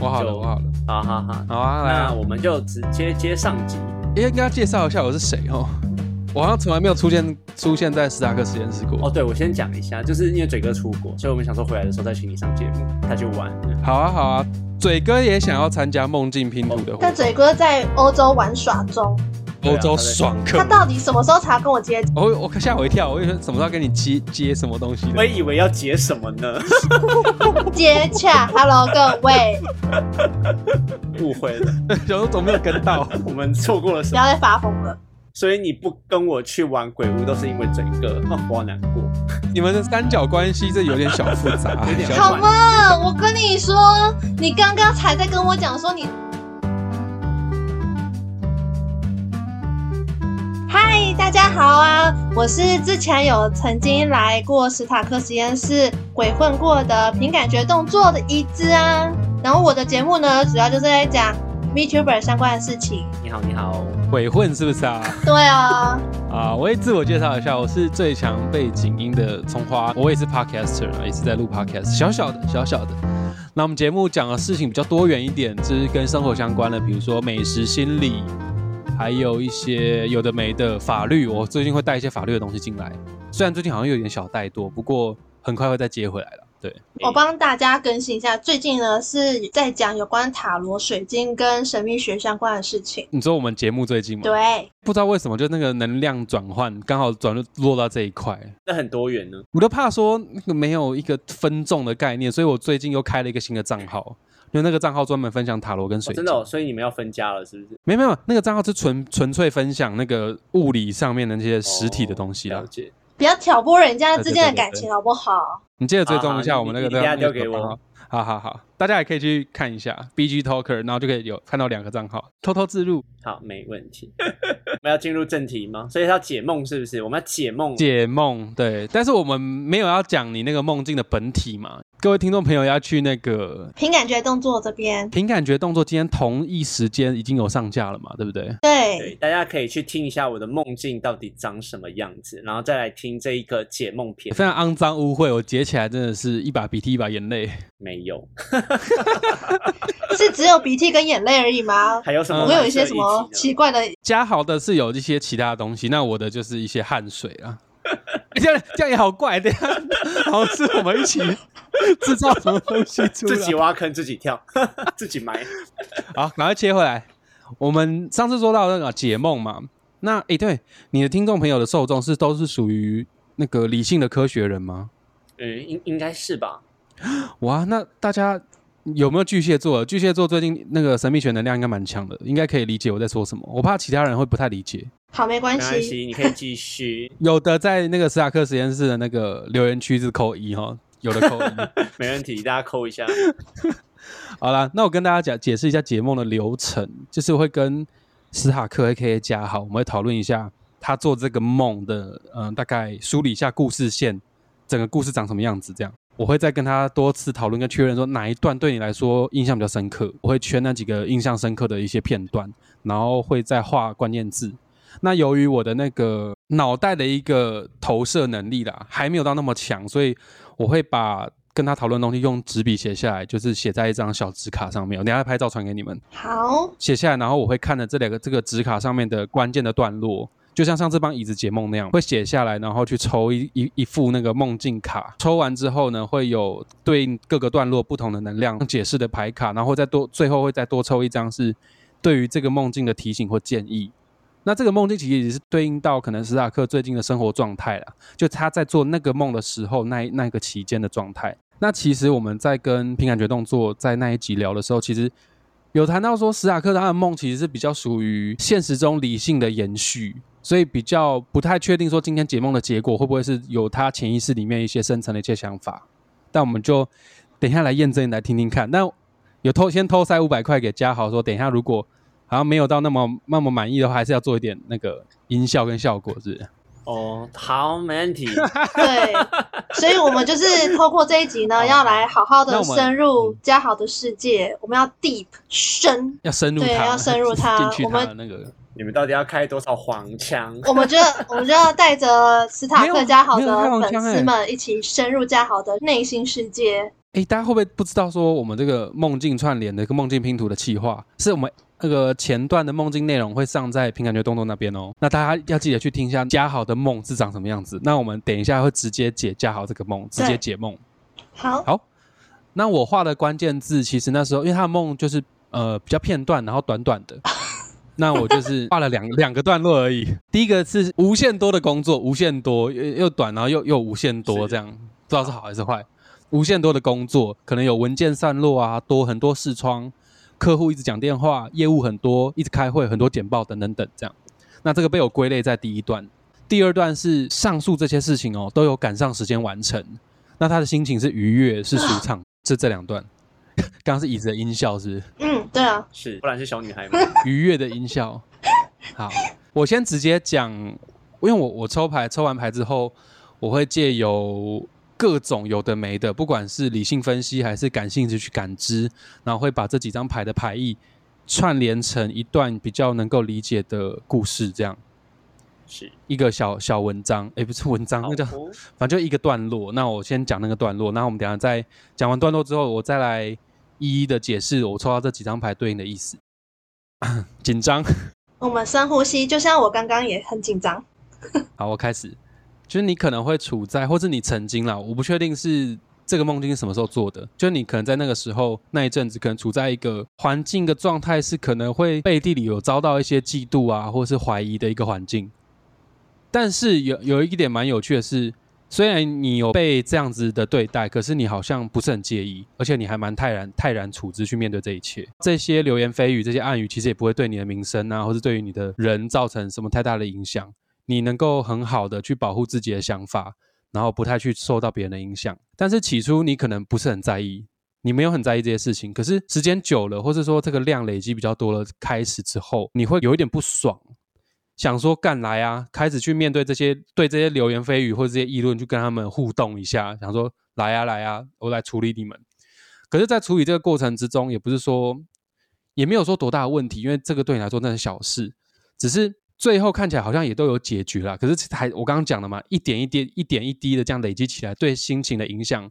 我好了，我好了，好好好，好啊，来啊，那我们就直接接上集。应该介绍一下我是谁哦。我好像从来没有出现出现在斯塔克实验室过。哦，对，我先讲一下，就是因为嘴哥出国，所以我们想说回来的时候再请你上节目，他就玩。好啊，好啊，嘴哥也想要参加梦境拼图的活但，嘴哥在欧洲玩耍中，欧洲爽客他。到底什么时候才要跟我接？我我吓我一跳，我以为什么时候跟你接接什么东西的？我以为要接什么呢？接洽？Hello，各位，误会了，小时候总没有跟到。我们错过了什么？不要再发疯了。所以你不跟我去玩鬼屋，都是因为嘴哥，哦，我好难过。你们的三角关系这有点小复杂，好嘛，我跟你说，你刚刚才在跟我讲说你。嗨，大家好啊！我是之前有曾经来过史塔克实验室鬼混过的凭感觉动作的一只啊。然后我的节目呢，主要就是在讲 VTuber 相关的事情。你好，你好，鬼混是不是啊？对啊，啊，我也自我介绍一下，我是最强背景音的葱花，我也是 podcaster 啊，也是在录 podcast，小小的小小的。那我们节目讲的事情比较多元一点，就是跟生活相关的，比如说美食、心理，还有一些有的没的法律。我最近会带一些法律的东西进来，虽然最近好像有点小怠惰，不过很快会再接回来了。对，我帮大家更新一下，最近呢是在讲有关塔罗、水晶跟神秘学相关的事情。你说我们节目最近吗？，对，不知道为什么就那个能量转换刚好转落到这一块。那很多元呢。我都怕说那个没有一个分众的概念，所以我最近又开了一个新的账号，因为那个账号专门分享塔罗跟水晶。哦真的哦，所以你们要分家了，是不是？没有没有，那个账号是纯纯粹分享那个物理上面的那些实体的东西啦。哦了解。不要挑拨人家之间的感情，好不好？你记得追踪一下我们那个你你等一下那个丢给我。好好好，大家也可以去看一下 BG Talker，然后就可以有看到两个账号，偷偷自入好，没问题。我们要进入正题吗？所以要解梦是不是？我们要解梦。解梦。对，但是我们没有要讲你那个梦境的本体嘛。各位听众朋友要去那个凭感觉动作这边，凭感觉动作，今天同一时间已经有上架了嘛，对不对？对，大家可以去听一下我的梦境到底长什么样子，然后再来听这一个解梦片。非常肮脏污秽，我截起来真的是一把鼻涕一把眼泪。没有，是只有鼻涕跟眼泪而已吗？还有什么？我会有一些什么奇怪的？嘉豪的是有一些其他东西，那我的就是一些汗水啊。这样这样也好怪，等一下好像是我们一起制造什么东西出来。自己挖坑自己跳，自己埋。好，赶快切回来。我们上次说到那个解梦嘛，那诶，对，你的听众朋友的受众是都是属于那个理性的科学人吗？嗯，应应该是吧？哇，那大家有没有巨蟹座？巨蟹座最近那个神秘学能量应该蛮强的，应该可以理解我在说什么。我怕其他人会不太理解。好，没关系。没关系，你可以继续，有的在那个斯塔克实验室的那个留言区是扣一哈，有的扣一。没问题，大家扣一下。好啦，那我跟大家讲解释一下解梦的流程，就是我会跟斯塔克 A.K.A 加好，我们会讨论一下他做这个梦的，嗯、大概梳理一下故事线，整个故事长什么样子，这样。我会再跟他多次讨论跟确认说哪一段对你来说印象比较深刻，我会圈那几个印象深刻的一些片段，然后会再画关键字。那由于我的那个脑袋的一个投射能力啦，还没有到那么强，所以我会把跟他讨论的东西用纸笔写下来，就是写在一张小纸卡上面。我等一下拍照传给你们，好，写下来，然后我会看着这两个这个纸卡上面的关键的段落，就像上次帮椅子解梦那样，会写下来，然后去抽一一一副那个梦境卡。抽完之后呢，会有对应各个段落不同的能量解释的牌卡，然后再多最后会再多抽一张是对于这个梦境的提醒或建议。那这个梦境其实也是对应到可能史塔克最近的生活状态了，就他在做那个梦的时候那一那个期间的状态。那其实我们在跟凭感觉动作在那一集聊的时候，其实有谈到说史塔克他的梦其实是比较属于现实中理性的延续，所以比较不太确定说今天解梦的结果会不会是有他潜意识里面一些深层的一些想法。但我们就等一下来验证，来听听看。那有偷先偷塞五百块给嘉豪说，等一下如果好像没有到那么那么满意的话，还是要做一点那个音效跟效果，是不是？哦，好，没问题。对，所以我们就是透过这一集呢，要来好好的深入嘉豪的世界，我们要 deep 深，要深入他，对要深入他 进去我们他的那个。你们到底要开多少黄腔？我们就我们就要带着斯塔克嘉豪的粉丝们一起深入嘉豪的内心世界。哎，大家会不会不知道说我们这个梦境串联的一个梦境拼图的企划，是我们那个前段的梦境内容会上在凭感觉动动那边哦。那大家要记得去听一下嘉豪的梦是长什么样子。那我们等一下会直接解嘉豪这个梦，直接解梦。好，好。那我画的关键字，其实那时候因为他的梦就是呃比较片段，然后短短的。那我就是画了两两个段落而已。第一个是无限多的工作，无限多又又短，然后又又无限多，这样不知道是好还是坏。无限多的工作，可能有文件散落啊，多很多视窗，客户一直讲电话，业务很多，一直开会，很多简报等等等这样。那这个被我归类在第一段。第二段是上述这些事情哦，都有赶上时间完成。那他的心情是愉悦，是舒畅，是这两段。刚刚是椅子的音效是？嗯，对啊，是，不然是小女孩吗？愉悦的音效。好，我先直接讲，因为我我抽牌抽完牌之后，我会借由各种有的没的，不管是理性分析还是感性的去感知，然后会把这几张牌的牌意串联成一段比较能够理解的故事，这样是一个小小文章，哎，不是文章，那叫反正就一个段落。那我先讲那个段落，那我们等下再讲完段落之后，我再来。一一的解释我抽到这几张牌对应的意思。紧张，我们深呼吸，就像我刚刚也很紧张。好，我开始。就是你可能会处在，或者你曾经啦，我不确定是这个梦境是什么时候做的。就是你可能在那个时候那一阵子，可能处在一个环境的状态，是可能会背地里有遭到一些嫉妒啊，或是怀疑的一个环境。但是有有一点蛮有趣的是。虽然你有被这样子的对待，可是你好像不是很介意，而且你还蛮泰然泰然处之去面对这一切。这些流言蜚语、这些暗语，其实也不会对你的名声啊，或是对于你的人造成什么太大的影响。你能够很好的去保护自己的想法，然后不太去受到别人的影响。但是起初你可能不是很在意，你没有很在意这些事情。可是时间久了，或是说这个量累积比较多了，开始之后，你会有一点不爽。想说干来啊，开始去面对这些对这些流言蜚语或者这些议论，去跟他们互动一下。想说来啊来啊，我来处理你们。可是，在处理这个过程之中，也不是说也没有说多大的问题，因为这个对你来说那是小事。只是最后看起来好像也都有解决了。可是还我刚刚讲了嘛，一点一滴、一点一滴的这样累积起来，对心情的影响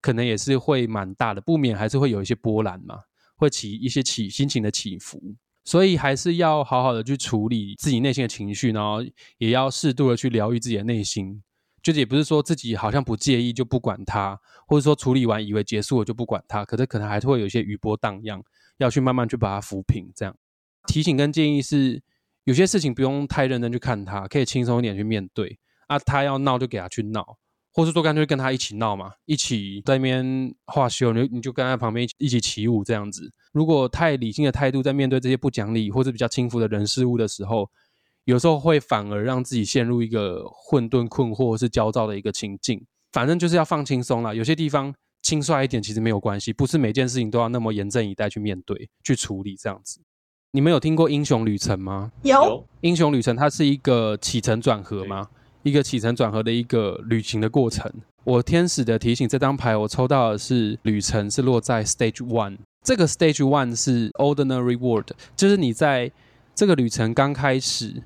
可能也是会蛮大的，不免还是会有一些波澜嘛，会起一些起心情的起伏。所以还是要好好的去处理自己内心的情绪，然后也要适度的去疗愈自己的内心。就是也不是说自己好像不介意就不管它，或者说处理完以为结束了就不管它，可是可能还是会有一些余波荡漾，要去慢慢去把它抚平。这样提醒跟建议是，有些事情不用太认真去看它，可以轻松一点去面对。啊，他要闹就给他去闹。或是说干脆跟他一起闹嘛，一起在那边画秀，你你就跟他旁边一起起舞这样子。如果太理性的态度在面对这些不讲理或者比较轻浮的人事物的时候，有时候会反而让自己陷入一个混沌、困惑或是焦躁的一个情境。反正就是要放轻松啦，有些地方轻率一点其实没有关系，不是每件事情都要那么严阵以待去面对、去处理这样子。你们有听过英雄旅程吗？有，英雄旅程它是一个起承转合吗？一个起承转合的一个旅行的过程。我天使的提醒，这张牌我抽到的是旅程是落在 Stage One。这个 Stage One 是 Ordinary World，就是你在这个旅程刚开始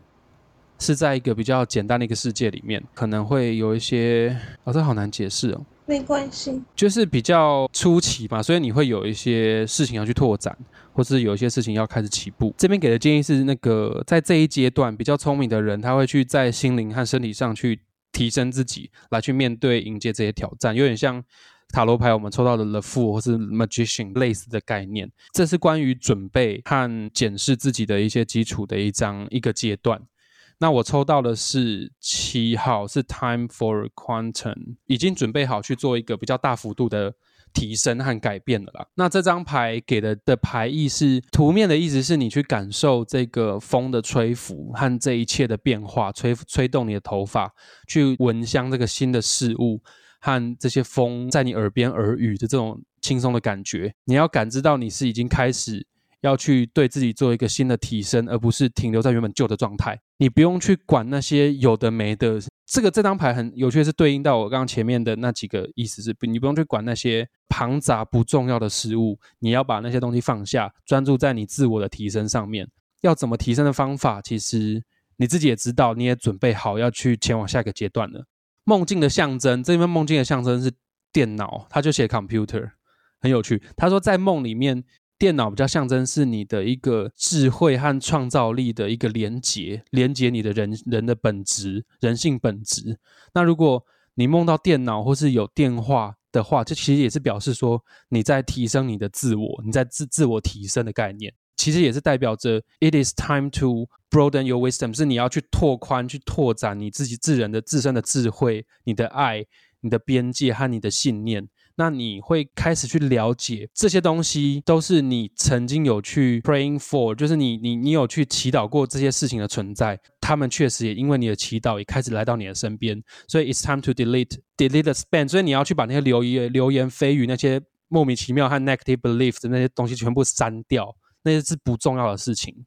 是在一个比较简单的一个世界里面，可能会有一些……哦，这好难解释哦。没关系，就是比较初期嘛，所以你会有一些事情要去拓展，或是有一些事情要开始起步。这边给的建议是，那个在这一阶段比较聪明的人，他会去在心灵和身体上去提升自己，来去面对迎接这些挑战，有点像塔罗牌我们抽到的 The Fool 或是 Magician 类似的概念。这是关于准备和检视自己的一些基础的一张一个阶段。那我抽到的是七号，是 Time for Quantum，已经准备好去做一个比较大幅度的提升和改变了啦。那这张牌给的的牌意是，图面的意思是你去感受这个风的吹拂和这一切的变化，吹吹动你的头发，去闻香这个新的事物和这些风在你耳边耳语的这种轻松的感觉。你要感知到你是已经开始。要去对自己做一个新的提升，而不是停留在原本旧的状态。你不用去管那些有的没的。这个这张牌很有趣，是对应到我刚刚前面的那几个意思是：你不用去管那些庞杂不重要的事物，你要把那些东西放下，专注在你自我的提升上面。要怎么提升的方法，其实你自己也知道，你也准备好要去前往下一个阶段了。梦境的象征，这边梦境的象征是电脑，他就写 computer，很有趣。他说在梦里面，电脑比较象征是你的一个智慧和创造力的一个连接，连接你的人人的本质、人性本质。那如果你梦到电脑或是有电话的话，这其实也是表示说你在提升你的自我，你在自自我提升的概念。其实也是代表着，it is time to broaden your wisdom，是你要去拓宽、去拓展你自己自人的自身的智慧、你的爱、你的边界和你的信念。那你会开始去了解这些东西，都是你曾经有去 praying for，就是你你你有去祈祷过这些事情的存在，他们确实也因为你的祈祷也开始来到你的身边。所以 it's time to delete delete the spam，所以你要去把那些流言流言蜚语、那些莫名其妙和 negative belief 的那些东西全部删掉。那些是不重要的事情，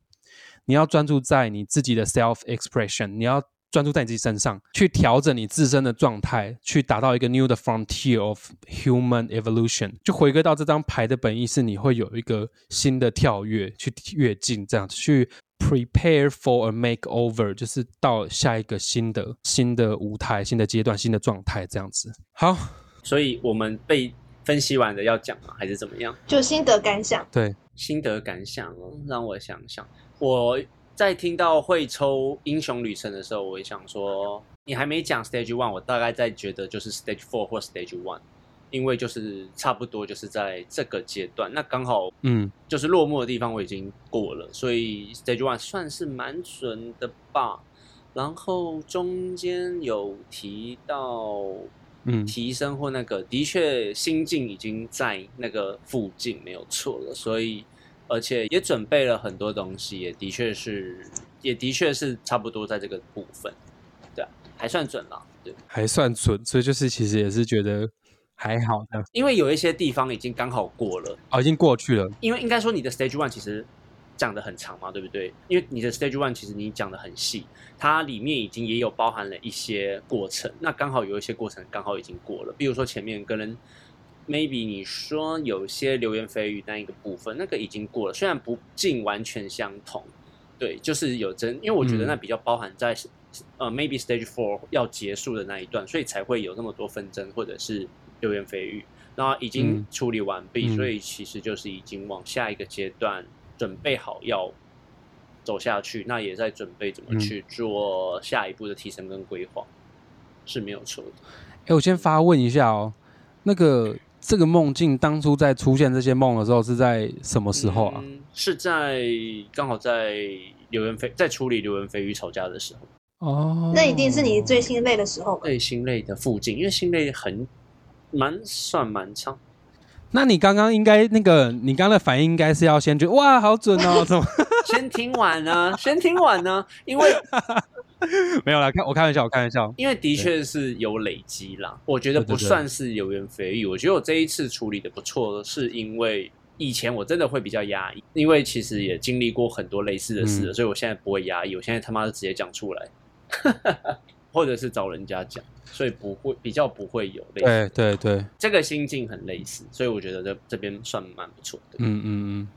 你要专注在你自己的 self expression，你要专注在你自己身上，去调整你自身的状态，去达到一个 new 的 frontier of human evolution。就回归到这张牌的本意是，你会有一个新的跳跃，去跃进，这样子去 prepare for a makeover，就是到下一个新的新的舞台、新的阶段、新的状态，这样子。好，所以我们被分析完的要讲吗？还是怎么样？就心得感想。对。心得感想哦，让我想想。我在听到会抽英雄旅程的时候，我也想说，你还没讲 Stage One，我大概在觉得就是 Stage Four 或 Stage One，因为就是差不多就是在这个阶段，那刚好嗯，就是落幕的地方我已经过了，所以 Stage One 算是蛮准的吧。然后中间有提到嗯提升或那个，的确心境已经在那个附近没有错了，所以。而且也准备了很多东西，也的确是，也的确是差不多在这个部分，对啊，还算准了，对，还算准，所以就是其实也是觉得还好的，因为有一些地方已经刚好过了，哦，已经过去了，因为应该说你的 stage one 其实讲的很长嘛，对不对？因为你的 stage one 其实你讲的很细，它里面已经也有包含了一些过程，那刚好有一些过程刚好已经过了，比如说前面跟人。Maybe 你说有些流言蜚语那一个部分，那个已经过了，虽然不尽完全相同，对，就是有真，因为我觉得那比较包含在呃 maybe stage four 要结束的那一段，所以才会有那么多纷争或者是流言蜚语，然后已经处理完毕，所以其实就是已经往下一个阶段准备好要走下去，那也在准备怎么去做下一步的提升跟规划是没有错的。哎，我先发问一下哦，那个。这个梦境当初在出现这些梦的时候是在什么时候啊？是在刚好在流言蜚在处理流言蜚语吵架的时候。哦，那一定是你最心累的时候。最心累的附近，因为心累很蛮算蛮长。那你刚刚应该那个，你刚刚的反应应该是要先觉得哇，好准哦，怎么？先听完呢？先听完呢？因为。没有啦，开我开玩笑，我开玩笑。因为的确是有累积啦，我觉得不算是流言蜚语。我觉得我这一次处理的不错，是因为以前我真的会比较压抑，因为其实也经历过很多类似的事，所以我现在不会压抑，我现在他妈的直接讲出来，或者是找人家讲，所以不会比较不会有类似。对对对，这个心境很类似，所以我觉得这这边算蛮不错的。嗯嗯嗯，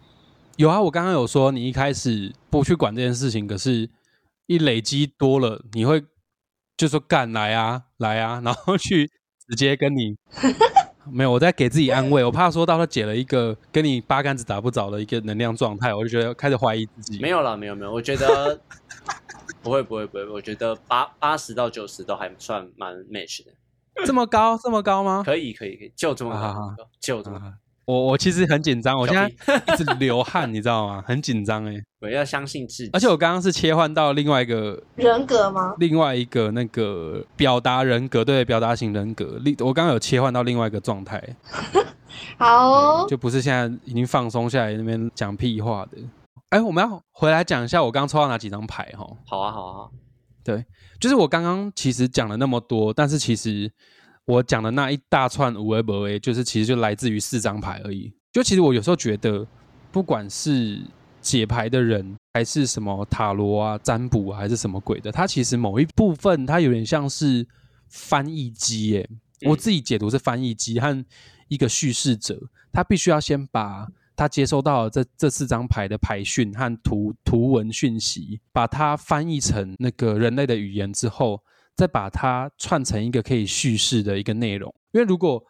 有啊，我刚刚有说你一开始不去管这件事情，可是。一累积多了，你会就说干来啊来啊，然后去直接跟你 没有，我在给自己安慰，我怕说到他解了一个跟你八竿子打不着的一个能量状态，我就觉得开始怀疑自己。没有了，没有没有，我觉得 不会不会不会，我觉得八八十到九十都还算蛮 match 的。这么高这么高吗？可以可以可以，就这么高，就这么高。我我其实很紧张，我现在一直流汗，你知道吗？很紧张哎。我要相信自己。而且我刚刚是切换到另外一个人格吗？另外一个那个表达人格，对，表达型人格。另我刚刚有切换到另外一个状态。好，就不是现在已经放松下来那边讲屁话的。哎，我们要回来讲一下我刚抽到哪几张牌哈。好啊，好啊。对，就是我刚刚其实讲了那么多，但是其实。我讲的那一大串五 A 五 A，就是其实就来自于四张牌而已。就其实我有时候觉得，不管是解牌的人，还是什么塔罗啊、占卜啊，还是什么鬼的，它其实某一部分它有点像是翻译机耶。我自己解读是翻译机和一个叙事者，他必须要先把他接收到这这四张牌的牌讯和图图文讯息，把它翻译成那个人类的语言之后。再把它串成一个可以叙事的一个内容，因为如果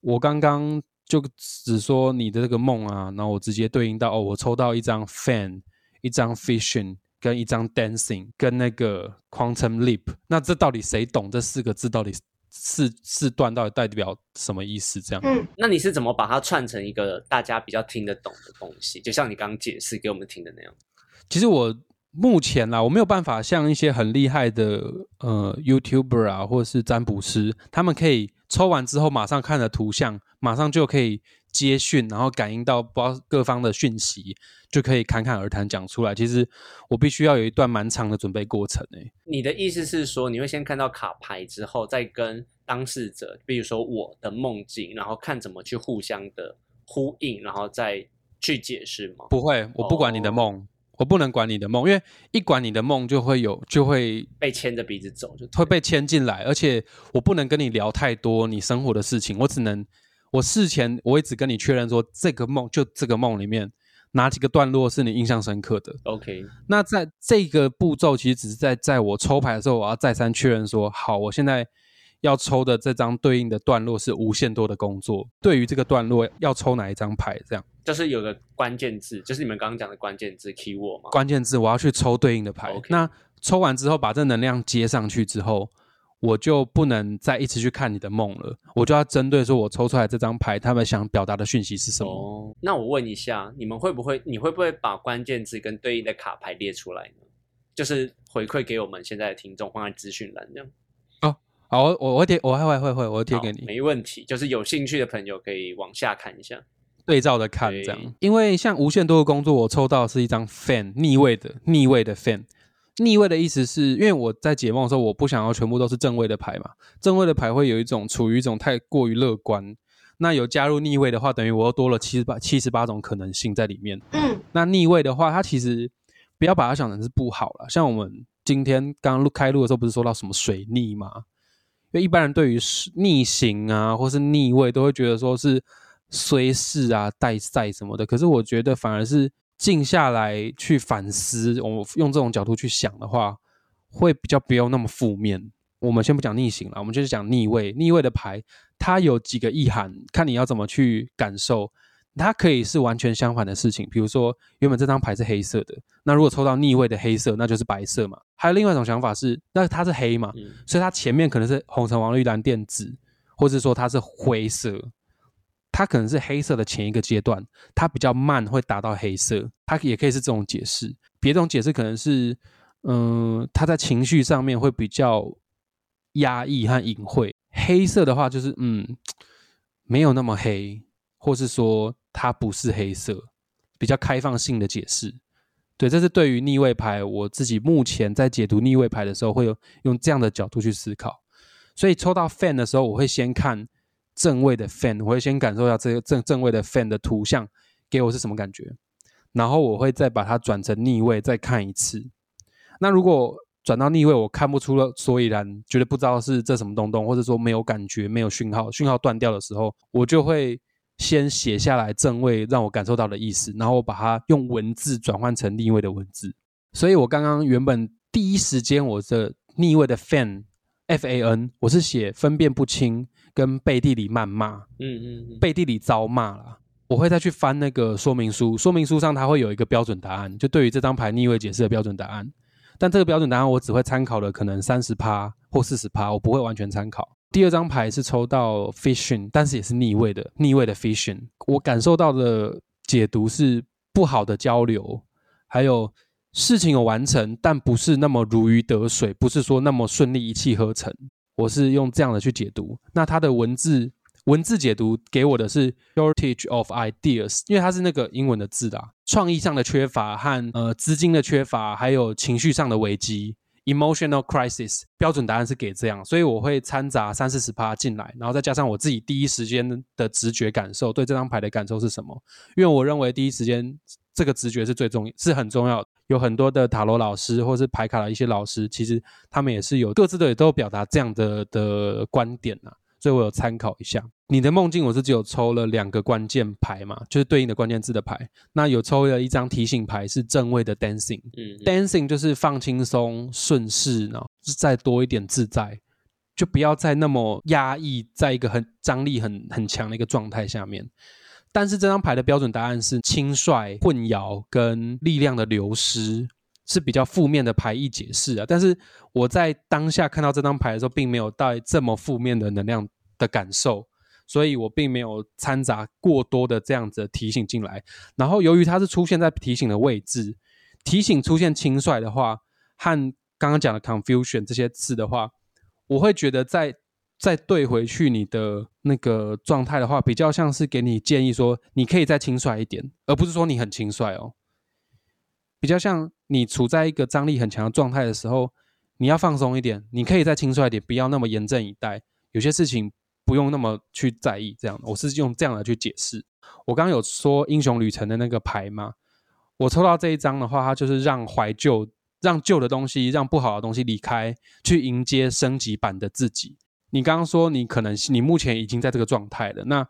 我刚刚就只说你的这个梦啊，然后我直接对应到哦，我抽到一张 fan，一张 fishing，跟一张 dancing，跟那个 quantum leap。那这到底谁懂这四个字到底四四段到底代表什么意思？这样，嗯，那你是怎么把它串成一个大家比较听得懂的东西？就像你刚刚解释给我们听的那样。其实我目前啦，我没有办法像一些很厉害的呃 YouTuber 啊，或者是占卜师，他们可以抽完之后马上看了图像，马上就可以接讯，然后感应到不各方的讯息，就可以侃侃而谈讲出来。其实我必须要有一段蛮长的准备过程诶、你的意思是说，你会先看到卡牌之后，再跟当事者，比如说我的梦境，然后看怎么去互相的呼应，然后再去解释吗？不会，我不管你的梦，我不能管你的梦，因为一管你的梦就会有就会被牵着鼻子走就会被牵进来，而且我不能跟你聊太多你生活的事情，我只能我事前我会只跟你确认说这个梦就这个梦里面哪几个段落是你印象深刻的。OK，那在这个步骤其实只是在在我抽牌的时候，我要再三确认说，好，我现在要抽的这张对应的段落是无限多的工作，对于这个段落要抽哪一张牌，这样就是有个关键字，就是你们刚刚讲的关键字 keyword 嘛。关键字我要去抽对应的牌。那抽完之后，把这能量接上去之后，我就不能再一直去看你的梦了，我就要针对说我抽出来这张牌，他们想表达的讯息是什么。哦，那我问一下，你们会不会，你会不会把关键字跟对应的卡牌列出来呢？就是回馈给我们现在的听众，放在资讯栏这样。好，我我会贴，我会会会会，我会贴好给你。没问题。就是有兴趣的朋友可以往下看一下。对照的看对这样，因为像无限多的工作，我抽到的是一张 fan 逆位的逆位的 fan。逆位的意思是因为我在解梦的时候，我不想要全部都是正位的牌嘛，正位的牌会有一种处于一种太过于乐观。那有加入逆位的话，等于我又多了七十八七十八种可能性在里面。嗯那逆位的话，它其实不要把它想成是不好了。像我们今天刚刚录开录的时候，不是说到什么水逆吗？因为一般人对于逆行啊，或是逆位，都会觉得说是虽事啊、带赛什么的。可是我觉得反而是静下来去反思，我用这种角度去想的话，会比较不用那么负面。我们先不讲逆行了，我们就是讲逆位。逆位的牌，它有几个意涵，看你要怎么去感受。它可以是完全相反的事情，比如说原本这张牌是黑色的，那如果抽到逆位的黑色，那就是白色嘛。还有另外一种想法是，那它是黑嘛，嗯，所以它前面可能是红橙黄绿蓝靛紫，或者说它是灰色，它可能是黑色的前一个阶段，它比较慢会达到黑色，它也可以是这种解释。别种解释可能是，嗯、它在情绪上面会比较压抑和隐晦。黑色的话就是，嗯，没有那么黑，或是说它不是黑色，比较开放性的解释。对，这是对于逆位牌，我自己目前在解读逆位牌的时候，会有用这样的角度去思考。所以抽到 fan 的时候，我会先看正位的 fan，我会先感受一下这个正正位的 fan 的图像给我是什么感觉，然后我会再把它转成逆位再看一次。那如果转到逆位，我看不出了所以然，觉得不知道是这什么东东，或者说没有感觉、没有讯号，讯号断掉的时候，我就会先写下来正位让我感受到的意思，然后我把它用文字转换成逆位的文字。所以我刚刚原本第一时间我的逆位的 fan F A N，我是写分辨不清跟背地里谩骂，嗯嗯嗯，背地里遭骂啦。我会再去翻那个说明书，说明书上它会有一个标准答案，就对于这张牌逆位解释的标准答案。但这个标准答案我只会参考了可能三十趴或四十趴，我不会完全参考。第二张牌是抽到 Fishing，但是也是逆位的，逆位的 Fishing。我感受到的解读是不好的交流，还有事情有完成，但不是那么如鱼得水，不是说那么顺利一气呵成。我是用这样的去解读。那它的文字文字解读给我的是 shortage of ideas，因为它是那个英文的字啦，创意上的缺乏和呃资金的缺乏，还有情绪上的危机 emotional crisis。标准答案是给这样，所以我会掺杂三四十趴进来，然后再加上我自己第一时间的直觉感受，对这张牌的感受是什么？因为我认为第一时间这个直觉是最重要是很重要。有很多的塔罗老师或是牌卡的一些老师，其实他们也是有各自的也都表达这样的的观点呐、所以我有参考一下。你的梦境我是只有抽了两个关键牌嘛，就是对应的关键字的牌。那有抽了一张提醒牌是正位的 dancing，嗯嗯 dancing 就是放轻松、顺势，然后再多一点自在。就不要再那么压抑，在一个很张力很很强的一个状态下面。但是这张牌的标准答案是轻率、混淆跟力量的流失，是比较负面的牌意解释啊。但是我在当下看到这张牌的时候，并没有带这么负面的能量的感受，所以我并没有掺杂过多的这样子的提醒进来。然后由于它是出现在提醒的位置，提醒出现轻率的话，和刚刚讲的 confusion 这些字的话，我会觉得在。再对回去你的那个状态的话，比较像是给你建议说，你可以再轻率一点，而不是说你很轻率哦。比较像你处在一个张力很强的状态的时候，你要放松一点，你可以再轻率一点，不要那么严阵以待。有些事情不用那么去在意。这样，我是用这样的去解释。我刚刚有说英雄旅程的那个牌吗？我抽到这一张的话，它就是让怀旧，让旧的东西，让不好的东西离开，去迎接升级版的自己。你刚刚说你可能你目前已经在这个状态了，那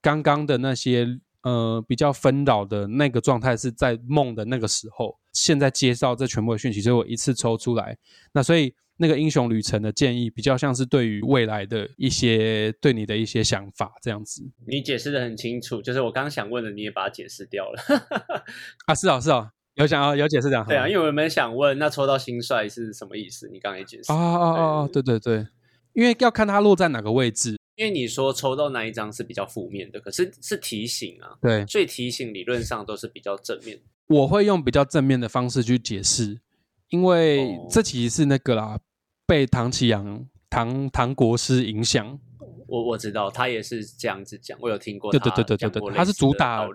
刚刚的那些呃比较纷扰的那个状态是在梦的那个时候，现在接到这全部的讯息，所以我一次抽出来。那所以那个英雄旅程的建议比较像是对于未来的一些对你的一些想法这样子。你解释的很清楚，就是我刚刚想问的你也把它解释掉了。啊，是啊，是啊，有想要有解释这样。对啊，因为我们想问，那抽到新帅是什么意思？你刚刚也解释。啊啊啊啊！对对对。因为要看它落在哪个位置。因为你说抽到那一张是比较负面的，可是是提醒啊。对，所以提醒理论上都是比较正面。我会用比较正面的方式去解释，因为这其实是那个啦，被唐启阳、唐唐国师影响。我我知道他也是这样子讲，我有听过。对对对对对对，他是主打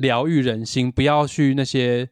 疗愈人心，不要去那些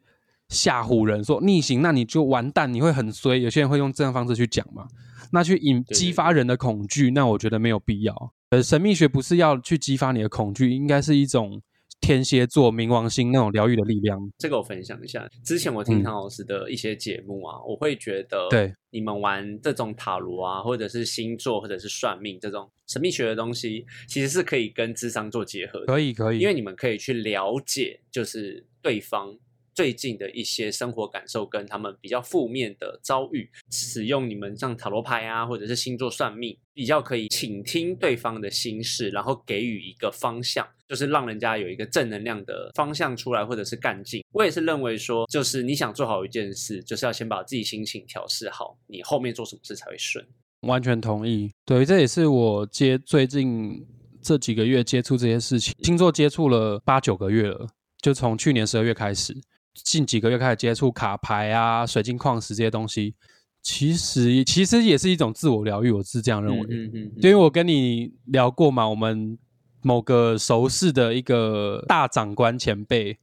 吓唬人，说逆行那你就完蛋，你会很衰。有些人会用这样方式去讲嘛。那去引激发人的恐惧，那我觉得没有必要。呃，神秘学不是要去激发你的恐惧，应该是一种天蝎座冥王星那种疗愈的力量。这个我分享一下，之前我听唐老师的一些节目啊，我会觉得，对你们玩这种塔罗啊，或者是星座，或者是算命这种神秘学的东西，其实是可以跟智商做结合。可以，可以，因为你们可以去了解，就是对方。最近的一些生活感受跟他们比较负面的遭遇，使用你们像塔罗牌啊，或者是星座算命，比较可以倾听对方的心事，然后给予一个方向，就是让人家有一个正能量的方向出来，或者是干劲。我也是认为说，就是你想做好一件事，就是要先把自己心情调试好，你后面做什么事才会顺。完全同意，对，这也是我接最近这几个月接触这些事情，星座接触了八九个月了，就从去年十二月开始。近几个月开始接触卡牌啊、水晶矿石这些东西，其实其实也是一种自我疗愈，我是这样认为。嗯嗯。因为我跟你聊过嘛，我们某个熟识的一个大长官前辈，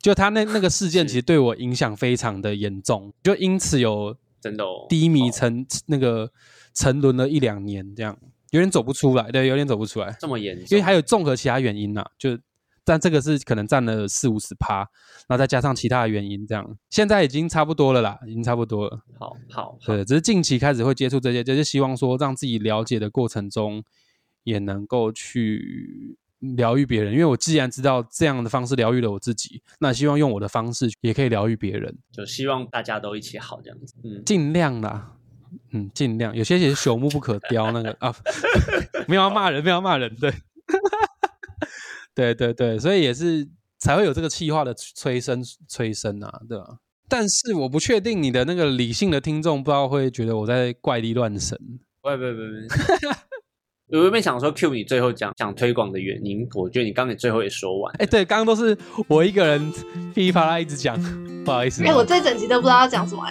就他那那个事件，其实对我影响非常的严重，就因此有真的低迷沉那个沉沦了一两年，这样有点走不出来，对，有点走不出来。这么严重？因为还有综合其他原因呐，就。但这个是可能占了四五十趴，然后再加上其他的原因，这样现在已经差不多了啦，已经差不多了。好好，对，只是近期开始会接触这些，就是希望说让自己了解的过程中，也能够去疗愈别人。因为我既然知道这样的方式疗愈了我自己，那希望用我的方式也可以疗愈别人。就希望大家都一起好这样子，嗯，尽量啦，嗯，尽量。有些也是朽木不可雕那个啊，没有要骂人，没有要骂人，对。对对对，所以也是才会有这个气化的催生催生啊，对吧？但是我不确定你的那个理性的听众不知道会觉得我在怪力乱神。不不不不。我原本想说 Q 你最后讲讲推广的原因，我觉得你刚才最后也说完。哎，对，刚刚都是我一个人噼里啪啦一直讲，不好意思。哎，我这整集都不知道要讲什么，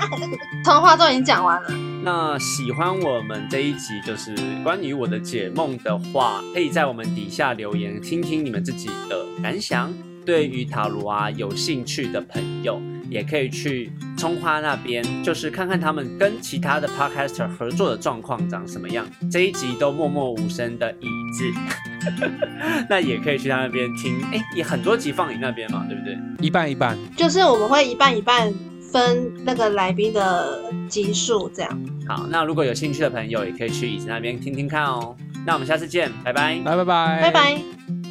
通话都已经讲完了。那喜欢我们这一集就是关于我的解梦的话，可以在我们底下留言，听听你们自己的感想。对于塔罗啊有兴趣的朋友，也可以去葱花那边，就是看看他们跟其他的 podcaster 合作的状况长什么样。这一集都默默无声的椅子，那也可以去他那边听。哎，也很多集放你那边嘛，对不对？一半一半，就是我们会一半一半分那个来宾的集数这样。好，那如果有兴趣的朋友，也可以去椅子那边听听看哦。那我们下次见，拜拜，拜拜拜拜拜。